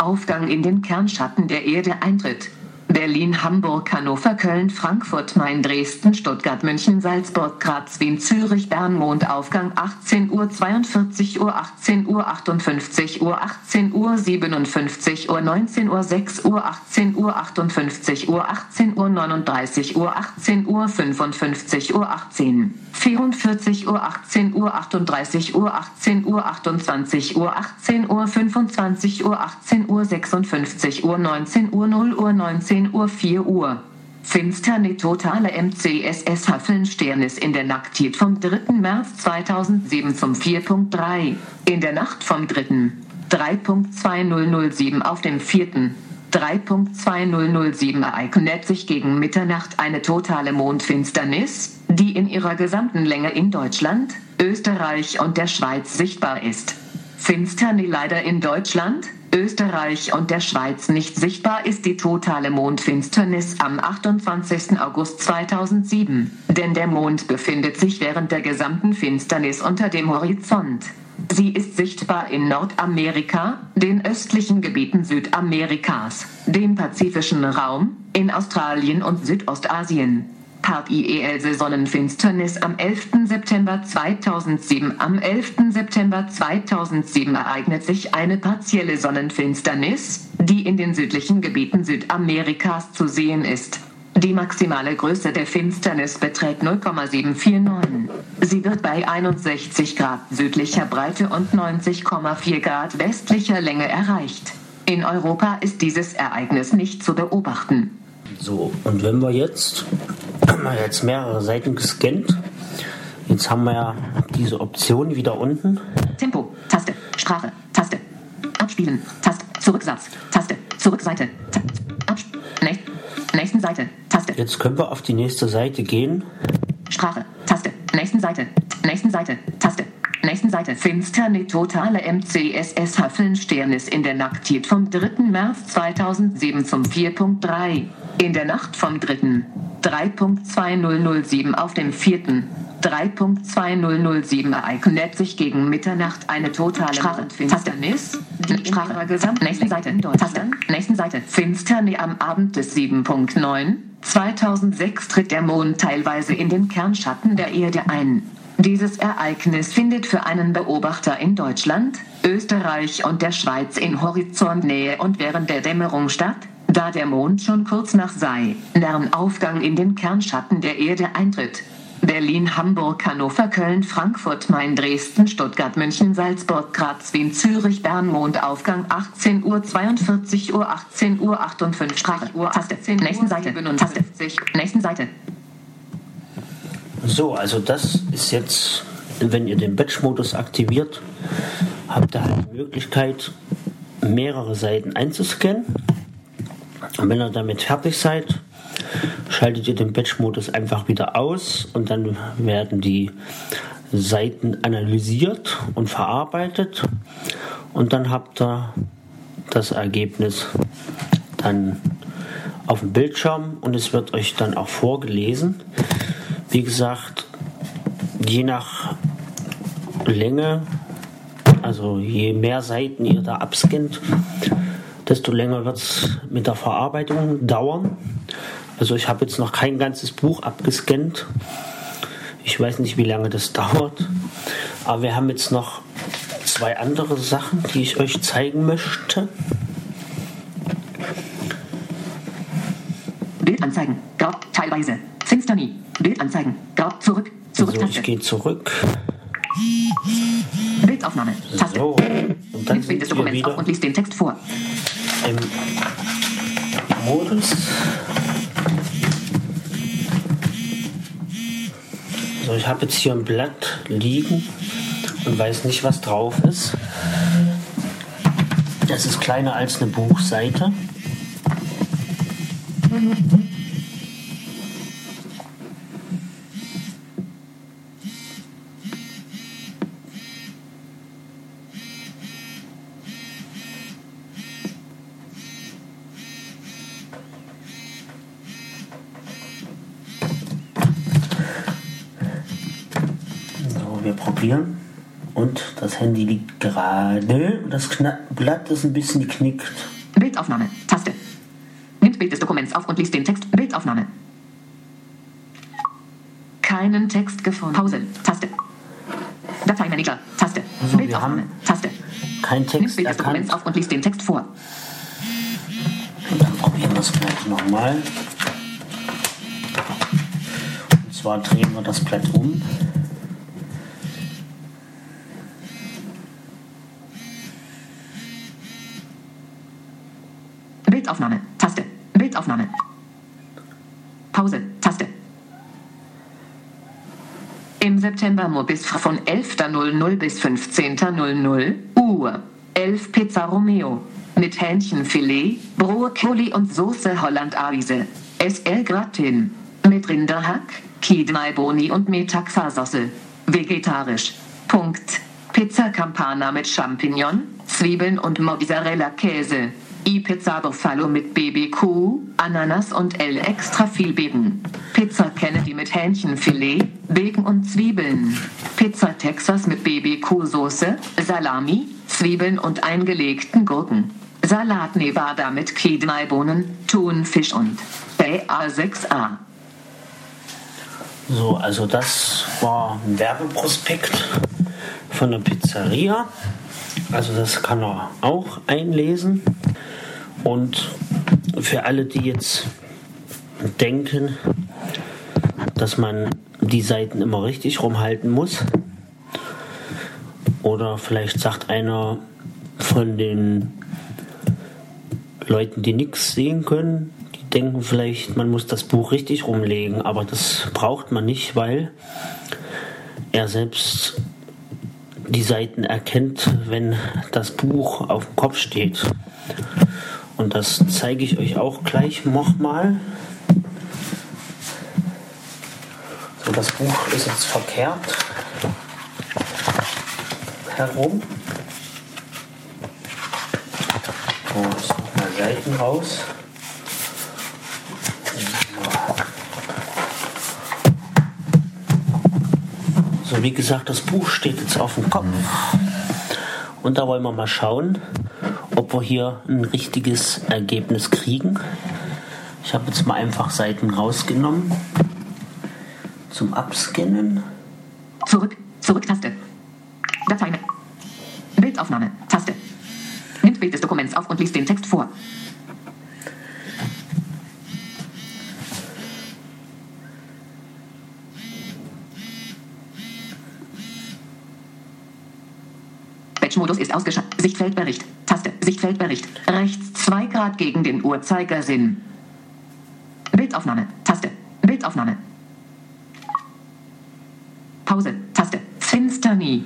Aufgang in den Kernschatten der Erde eintritt. Berlin, Hamburg, Hannover, Köln, Frankfurt, Main, Dresden, Stuttgart, München, Salzburg, Graz, Wien, Zürich, Bern, Mondaufgang 18 Uhr, 42 Uhr, 18 Uhr, 58 Uhr, 18 Uhr, 57 Uhr, 19 Uhr, 6 Uhr, 18 Uhr, 58 Uhr, 18 Uhr, 39 Uhr, 18 Uhr, 55 Uhr, 18, 44 Uhr, 18 Uhr, 38 Uhr, 18 Uhr, 28 Uhr, 18 Uhr, 25 Uhr, 18 Uhr, 56 Uhr, 19 Uhr, 0 Uhr, 19 Uhr, 4 Uhr. Finsterne totale MCSS Haffelnsternis in der Nacktheit vom 3. März 2007 zum 4.3. In der Nacht vom 3. 3.2007 auf den 4. 3.2007 ereignet sich gegen Mitternacht eine totale Mondfinsternis, die in ihrer gesamten Länge in Deutschland, Österreich und der Schweiz sichtbar ist. Finsternis leider in Deutschland, Österreich und der Schweiz nicht sichtbar ist die totale Mondfinsternis am 28. August 2007, denn der Mond befindet sich während der gesamten Finsternis unter dem Horizont. Sie ist sichtbar in Nordamerika, den östlichen Gebieten Südamerikas, dem pazifischen Raum, in Australien und Südostasien. Partielle Sonnenfinsternis am 11. September 2007. Am 11. September 2007 ereignet sich eine partielle Sonnenfinsternis, die in den südlichen Gebieten Südamerikas zu sehen ist. Die maximale Größe der Finsternis beträgt 0,749. Sie wird bei 61 Grad südlicher Breite und 90,4 Grad westlicher Länge erreicht. In Europa ist dieses Ereignis nicht zu beobachten. So, und wenn wir jetzt, haben wir jetzt mehrere Seiten gescannt. Jetzt haben wir ja diese Option wieder unten. Tempo, Taste, Sprache, Taste, Abspielen, Taste, Zurücksatz, Taste, Zurückseite, Ta Absp Näch nächsten Seite, Taste, Jetzt können wir auf die nächste Seite gehen. Sprache, Taste, nächsten Seite, nächsten Seite, Taste, nächsten Seite. Finsterne totale MCSS Haffelnsternis in der Nachtheit vom 3. März 2007 zum 4.3. In der Nacht vom 3. 3.2007 auf dem 4. 3.2007 ereignet sich gegen Mitternacht eine totale Sprache, Finsternis. Sprache gesamt. Nächsten Seite. Taste. Nächsten Seite. Finsterne am Abend des 7.9. 2006 tritt der Mond teilweise in den Kernschatten der Erde ein. Dieses Ereignis findet für einen Beobachter in Deutschland, Österreich und der Schweiz in Horizontnähe und während der Dämmerung statt, da der Mond schon kurz nach seinem Aufgang in den Kernschatten der Erde eintritt. Berlin, Hamburg, Hannover, Köln, Frankfurt, Main, Dresden, Stuttgart, München, Salzburg, Graz, Wien, Zürich, Bern, Mondaufgang 18 Uhr, 42 Uhr, 18 Uhr, 58 Sprache, Uhr, Taste, nächsten Seite, Taste, nächsten Seite. So, also das ist jetzt, wenn ihr den Batch-Modus aktiviert, habt ihr halt die Möglichkeit, mehrere Seiten einzuscannen. Und wenn ihr damit fertig seid, schaltet ihr den Batch-Modus einfach wieder aus und dann werden die Seiten analysiert und verarbeitet und dann habt ihr das Ergebnis dann auf dem Bildschirm und es wird euch dann auch vorgelesen. Wie gesagt, je nach Länge, also je mehr Seiten ihr da abscannt, desto länger wird es mit der Verarbeitung dauern. Also ich habe jetzt noch kein ganzes Buch abgescannt. Ich weiß nicht, wie lange das dauert. Aber wir haben jetzt noch zwei andere Sachen, die ich euch zeigen möchte. Bild anzeigen. Grau, teilweise. Finsternie. Bild anzeigen. Grau, zurück. Zurück, So, ich gehe zurück. Bildaufnahme. Taste. So, und dann Bild des wir Dokuments auf und liest den Text vor. im Modus. So, ich habe jetzt hier ein Blatt liegen und weiß nicht, was drauf ist. Das ist kleiner als eine Buchseite. So, wir probieren. Und das Handy liegt gerade. und Das Kna Blatt ist ein bisschen geknickt. Bildaufnahme. Taste. Nimmt Bild des Dokuments auf und liest den Text. Bildaufnahme. Keinen Text gefunden. Pause. Taste. Dateimanager. Taste. Also, Bildaufnahme. Taste. Kein Nimmt Text Bild des Dokuments auf und liest den Text vor. Dann probieren wir es gleich nochmal. Und zwar drehen wir das Blatt um. Bildaufnahme. Taste. Bildaufnahme. Pause. Taste. Im September Mo bis von 11.00 bis 15.00 Uhr. 11 Pizza Romeo. Mit Hähnchenfilet, Brokkoli und Soße Hollandaise. SL Gratin. Mit Rinderhack, Kidney Boni und Metaxa-Sauce. Vegetarisch. Punkt. Pizza Campana mit Champignon, Zwiebeln und Mozzarella-Käse. I-Pizza Buffalo mit BBQ, Ananas und L extra viel Bacon. Pizza Kennedy mit Hähnchenfilet, Bacon und Zwiebeln. Pizza Texas mit BBQ-Soße, Salami, Zwiebeln und eingelegten Gurken. Salat Nevada mit Kidneybohnen, Thunfisch und BA6A. So, also das war ein Werbeprospekt von der Pizzeria. Also das kann er auch einlesen. Und für alle, die jetzt denken, dass man die Seiten immer richtig rumhalten muss, oder vielleicht sagt einer von den Leuten, die nichts sehen können, die denken vielleicht, man muss das Buch richtig rumlegen, aber das braucht man nicht, weil er selbst die Seiten erkennt, wenn das Buch auf dem Kopf steht. Und das zeige ich euch auch gleich nochmal. So, das Buch ist jetzt verkehrt herum. So, ich mal Seiten raus. So, wie gesagt, das Buch steht jetzt auf dem Kopf. Und da wollen wir mal schauen, ob wir hier ein richtiges Ergebnis kriegen. Ich habe jetzt mal einfach Seiten rausgenommen zum Abscannen. Zurück, Zurück-Taste. Dateien. Bildaufnahme, Taste. Nimmt Bild des Dokuments auf und liest den Text vor. Batch-Modus ist ausgeschaltet. Sichtfeldbericht. Sichtfeldbericht. Rechts 2 Grad gegen den Uhrzeigersinn. Bildaufnahme. Taste. Bildaufnahme. Pause. Taste. Finsternie.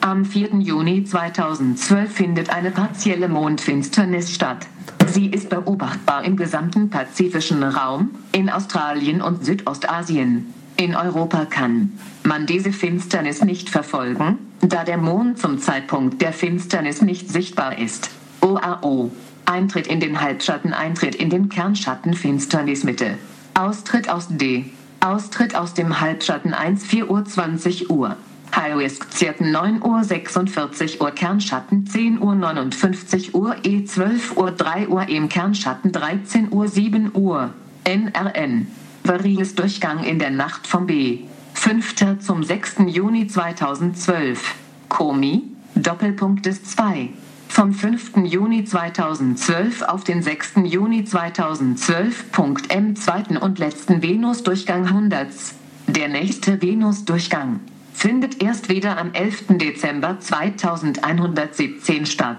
Am 4. Juni 2012 findet eine partielle Mondfinsternis statt. Sie ist beobachtbar im gesamten pazifischen Raum, in Australien und Südostasien. In Europa kann man diese Finsternis nicht verfolgen, da der Mond zum Zeitpunkt der Finsternis nicht sichtbar ist. OAO. Eintritt in den Halbschatten, Eintritt in den Kernschatten Finsternismitte. Austritt aus D. Austritt aus dem Halbschatten 1 4 Uhr 20 Uhr. High Risk Zirken 9 Uhr 46 Uhr Kernschatten 10 Uhr 59 Uhr E 12 Uhr 3 Uhr im Kernschatten 13 Uhr 7 Uhr. NRN. Variles Durchgang in der Nacht vom B. 5. zum 6. Juni 2012. Komi. Doppelpunkt des 2. Vom 5. Juni 2012 auf den 6. Juni 2012. Punkt M. zweiten und letzten Venus-Durchgang 100. Der nächste Venus-Durchgang findet erst wieder am 11. Dezember 2117 statt.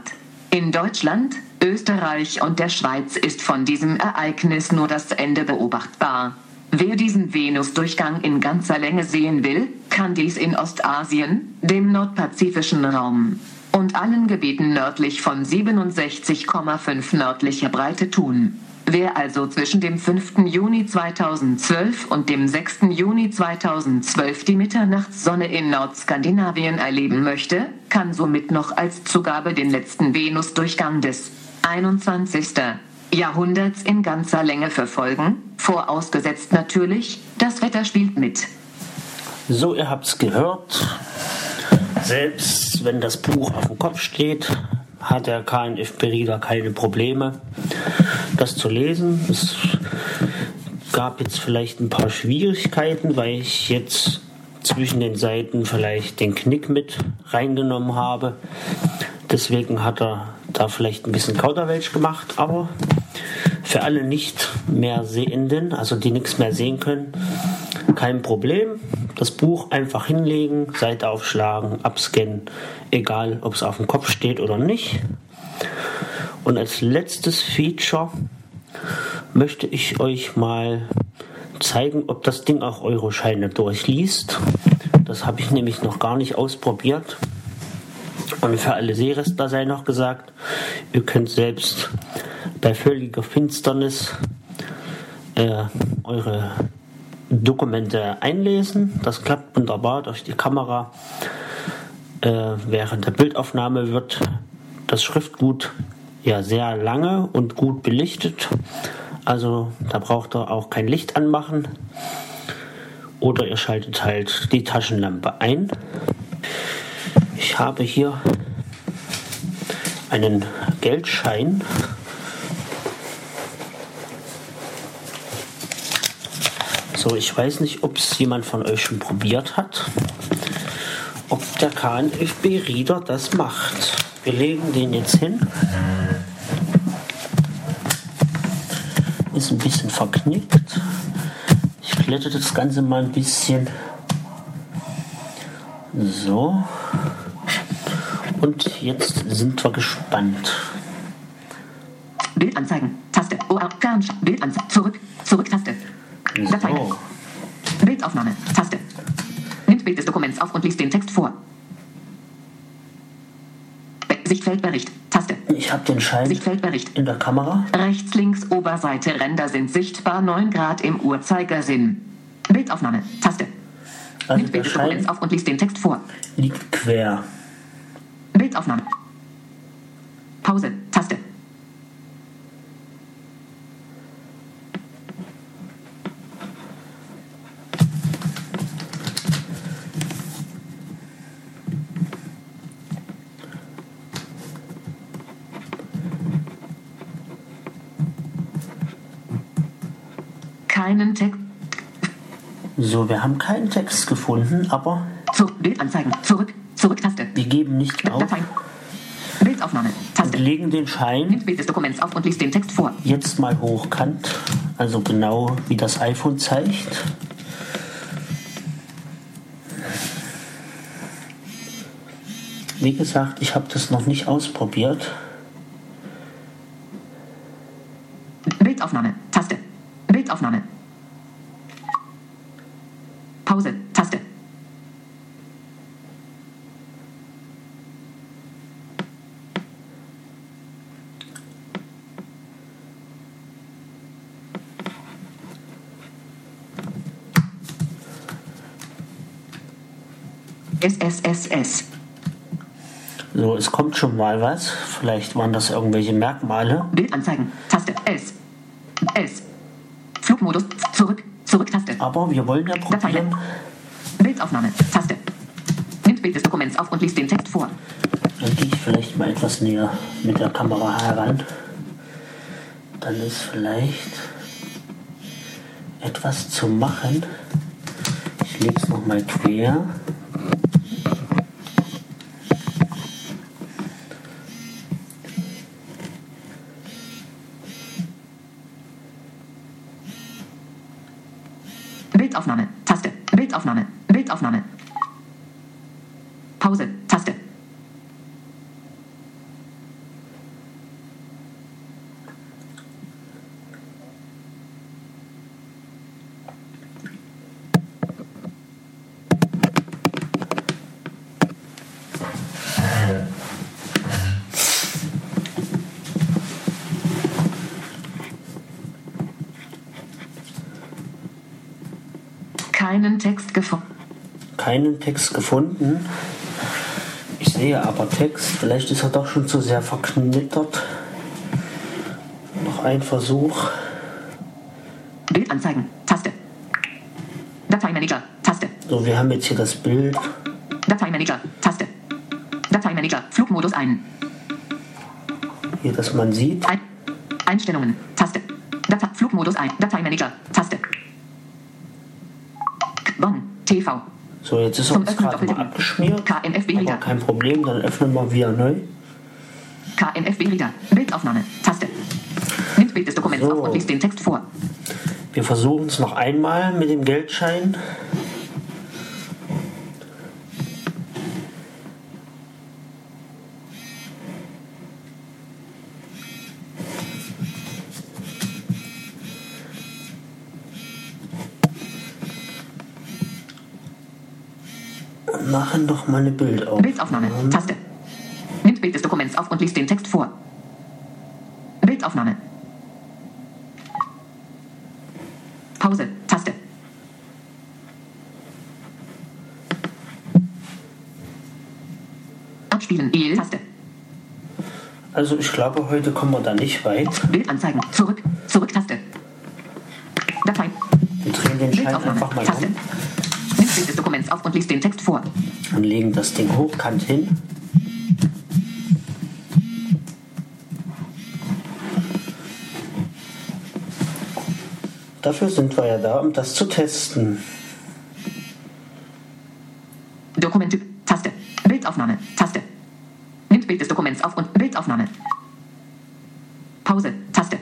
In Deutschland, Österreich und der Schweiz ist von diesem Ereignis nur das Ende beobachtbar. Wer diesen Venus-Durchgang in ganzer Länge sehen will, kann dies in Ostasien, dem nordpazifischen Raum und allen Gebieten nördlich von 67,5 nördlicher Breite tun. Wer also zwischen dem 5. Juni 2012 und dem 6. Juni 2012 die Mitternachtssonne in Nordskandinavien erleben möchte, kann somit noch als Zugabe den letzten Venusdurchgang des 21. Jahrhunderts in ganzer Länge verfolgen, vorausgesetzt natürlich, das Wetter spielt mit. So, ihr habt's gehört. Selbst wenn das Buch auf dem Kopf steht, hat der KNFB-Reader keine Probleme, das zu lesen. Es gab jetzt vielleicht ein paar Schwierigkeiten, weil ich jetzt zwischen den Seiten vielleicht den Knick mit reingenommen habe. Deswegen hat er da vielleicht ein bisschen Kauderwelsch gemacht, aber für alle nicht mehr Sehenden, also die nichts mehr sehen können, kein Problem. Das Buch einfach hinlegen, Seite aufschlagen, abscannen, egal ob es auf dem Kopf steht oder nicht. Und als letztes Feature möchte ich euch mal zeigen, ob das Ding auch Euroscheine durchliest. Das habe ich nämlich noch gar nicht ausprobiert. Und für alle Seerestler sei noch gesagt, ihr könnt selbst bei völliger Finsternis äh, eure Dokumente einlesen. Das klappt wunderbar durch die Kamera. Äh, während der Bildaufnahme wird das Schriftgut ja sehr lange und gut belichtet. Also da braucht ihr auch kein Licht anmachen. Oder ihr schaltet halt die Taschenlampe ein. Ich habe hier einen Geldschein. So, ich weiß nicht, ob es jemand von euch schon probiert hat, ob der KNFB-Reader das macht. Wir legen den jetzt hin. Ist ein bisschen verknickt. Ich glätte das Ganze mal ein bisschen. So. Und jetzt sind wir gespannt. Bild anzeigen. Taste. OR. Bild anzeigen. Zurück. Zurück-Taste. Datei. So. Bildaufnahme. Taste. Nimmt Bild des Dokuments auf und liest den Text vor. Be- Sichtfeldbericht. Taste. Ich habe den Schein Sichtfeldbericht. in der Kamera. Rechts, links, Oberseite, Ränder sind sichtbar, 9 Grad im Uhrzeigersinn. Bildaufnahme. Taste. Also Nimmt der Bild des Dokuments Schein auf und liest den Text vor. liegt quer. Bildaufnahme. Pause. Taste. Keinen Text. So, wir haben keinen Text gefunden, aber Zu Bildanzeigen. Zurück. Zurück-Taste. wir geben nicht auf Dateien. Bildaufnahme. und Taste. legen den Schein Nimmt Bild des Dokuments auf und liest den Text vor. jetzt mal hochkant, also genau wie das iPhone zeigt. Wie gesagt, ich habe das noch nicht ausprobiert. Bildaufnahme. Taste. Bildaufnahme. Pause. Taste. SSSS. So, es kommt schon mal was. Vielleicht waren das irgendwelche Merkmale. Bildanzeigen. Taste. S. S. Flugmodus. Zurück. Zurück-Taste. Aber wir wollen ja Dateien. probieren. Bildaufnahme. Taste. Nimmt Bild des Dokuments auf und liest den Text vor. Dann gehe ich vielleicht mal etwas näher mit der Kamera heran. Dann ist vielleicht etwas zu machen. Ich lege es nochmal quer. Bildaufnahme. Taste. Bildaufnahme. Bildaufnahme. Pause. Taste. Keinen Text gefunden. Keinen Text gefunden. Ich sehe aber Text. Vielleicht ist er doch schon zu sehr verknittert. Noch ein Versuch. Bildanzeigen. Taste. Dateimanager. Taste. So, wir haben jetzt hier das Bild. Dateimanager. Taste. Dateimanager. Flugmodus ein. Hier, dass man sieht. ein. Einstellungen. Taste. Data Flugmodus ein. Dateimanager. Taste. TV. So, jetzt ist Zum uns gerade mal abgeschmiert. KNFB Reader. kein Problem, dann öffnen wir wieder neu. KNFB Reader. Bildaufnahme. Taste. Nimmt Bild des Dokuments So. auf und liest den Text vor. Wir versuchen es noch einmal mit dem Geldschein. Und machen doch mal eine Bildaufnahme. Bildaufnahme. Taste. Nimmt Bild des Dokuments auf und liest den Text vor. Bildaufnahme. Pause. Taste. Abspielen. E-Taste. Also ich glaube, heute kommen wir da nicht weit. Bild anzeigen. Zurück. Zurück-Taste. Datei. Wir drehen den Schein einfach mal Taste. um Nimm Bild des Dokuments auf und lies den Text vor. Und legen das Ding hochkant hin. Dafür sind wir ja da, um das zu testen. Dokumenttyp. Taste. Bildaufnahme. Taste. Nimmt Bild des Dokuments auf und Bildaufnahme. Pause. Taste.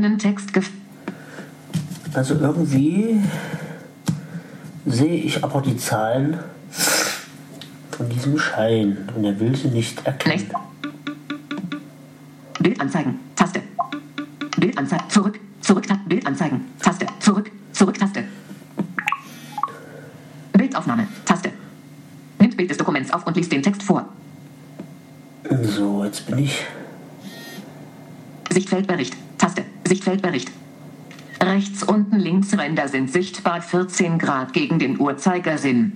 Keinen Text gef Also irgendwie sehe ich aber die Zahlen von diesem Schein und er will sie nicht erkennen. Bild anzeigen. Taste. Bild anzeigen. Zurück. Zurück. Ta- Bild anzeigen. Taste. Zurück. Zurück. Taste. Bildaufnahme. Taste. Nimmt Bild des Dokuments auf und liest den Text vor. So, jetzt bin ich. Sichtfeldbericht. Taste. Sichtfeldbericht. Rechts unten links Ränder sind sichtbar 14 Grad gegen den Uhrzeigersinn.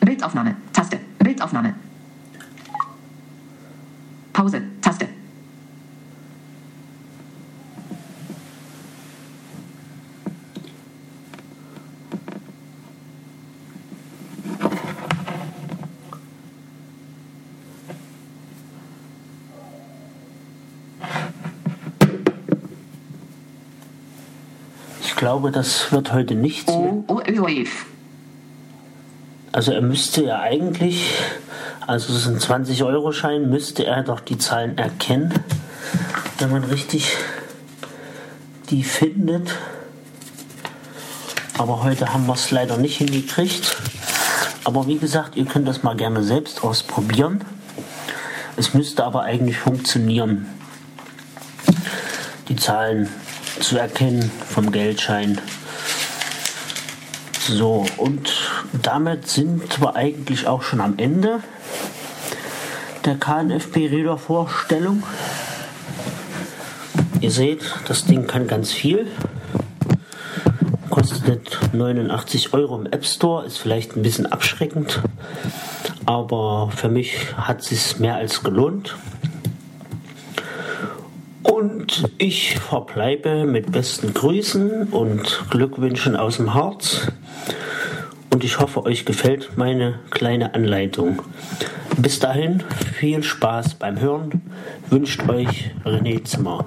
Bildaufnahme. Taste. Bildaufnahme. Pause. Taste. Ich glaube, das wird heute nichts mehr. O, O, Ö, O, F. Also er müsste ja eigentlich, also es ist ein 20-Euro-Schein, müsste er doch die Zahlen erkennen, wenn man richtig die findet. Aber heute haben wir es leider nicht hingekriegt. Aber wie gesagt, ihr könnt das mal gerne selbst ausprobieren. Es müsste aber eigentlich funktionieren, die Zahlen zu erkennen vom Geldschein. So, und damit sind wir eigentlich auch schon am Ende der KNFB-Räder-Vorstellung. Ihr seht, das Ding kann ganz viel. Kostet 89 Euro im App Store, ist vielleicht ein bisschen abschreckend, aber für mich hat es sich mehr als gelohnt. Und ich verbleibe mit besten Grüßen und Glückwünschen aus dem Harz. Und ich hoffe, euch gefällt meine kleine Anleitung. Bis dahin, viel Spaß beim Hören. Wünscht euch René Zimmer.